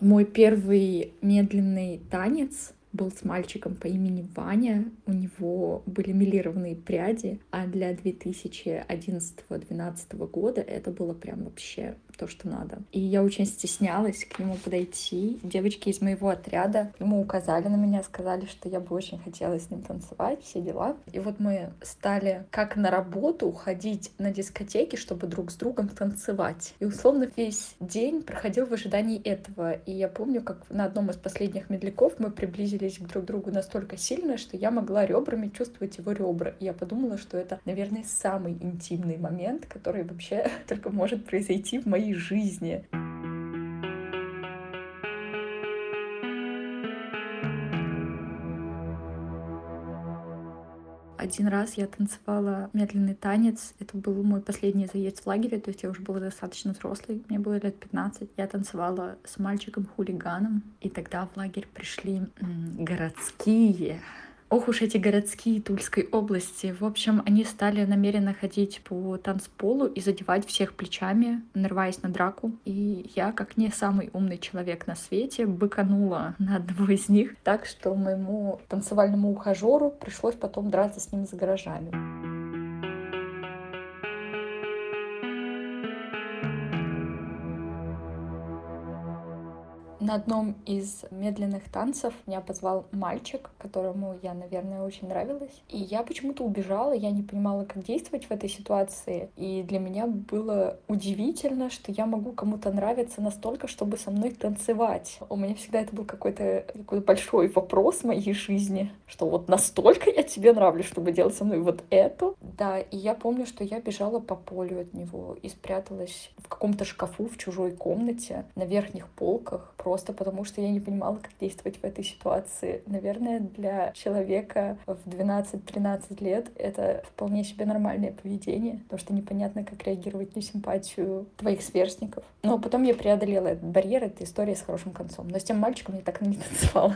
Мой первый медленный танец был с мальчиком по имени Ваня. У него были милированные пряди, а для 2011-2012 года это было прям вообще то, что надо. И я очень стеснялась к нему подойти. Девочки из моего отряда ему указали на меня, сказали, что я бы очень хотела с ним танцевать, все дела. И вот мы стали как на работу ходить на дискотеки, чтобы друг с другом танцевать. И условно весь день проходил в ожидании этого. И я помню, как на одном из последних медляков мы приблизились к друг другу настолько сильно, что я могла ребрами чувствовать его ребра. И я подумала, что это, наверное, самый интимный момент, который вообще только может произойти в моей моей жизни. Один раз я танцевала медленный танец. Это был мой последний заезд в лагере, то есть я уже была достаточно взрослой, мне было лет 15. Я танцевала с мальчиком-хулиганом, и тогда в лагерь пришли городские Ох уж эти городские Тульской области. В общем, они стали намеренно ходить по танцполу и задевать всех плечами, нарываясь на драку. И я, как не самый умный человек на свете, быканула на одного из них, так что моему танцевальному ухажеру пришлось потом драться с ним за гаражами. На одном из медленных танцев меня позвал мальчик, которому я, наверное, очень нравилась. И я почему-то убежала, я не понимала, как действовать в этой ситуации. И для меня было удивительно, что я могу кому-то нравиться настолько, чтобы со мной танцевать. У меня всегда это был какой-то какой большой вопрос в моей жизни, что вот настолько я тебе нравлюсь, чтобы делать со мной вот это. Да, и я помню, что я бежала по полю от него и спряталась в каком-то шкафу в чужой комнате на верхних полках, просто потому, что я не понимала, как действовать в этой ситуации. Наверное, для человека в 12-13 лет это вполне себе нормальное поведение, потому что непонятно, как реагировать на симпатию твоих сверстников. Но потом я преодолела этот барьер, это история с хорошим концом. Но с тем мальчиком я так и не танцевала.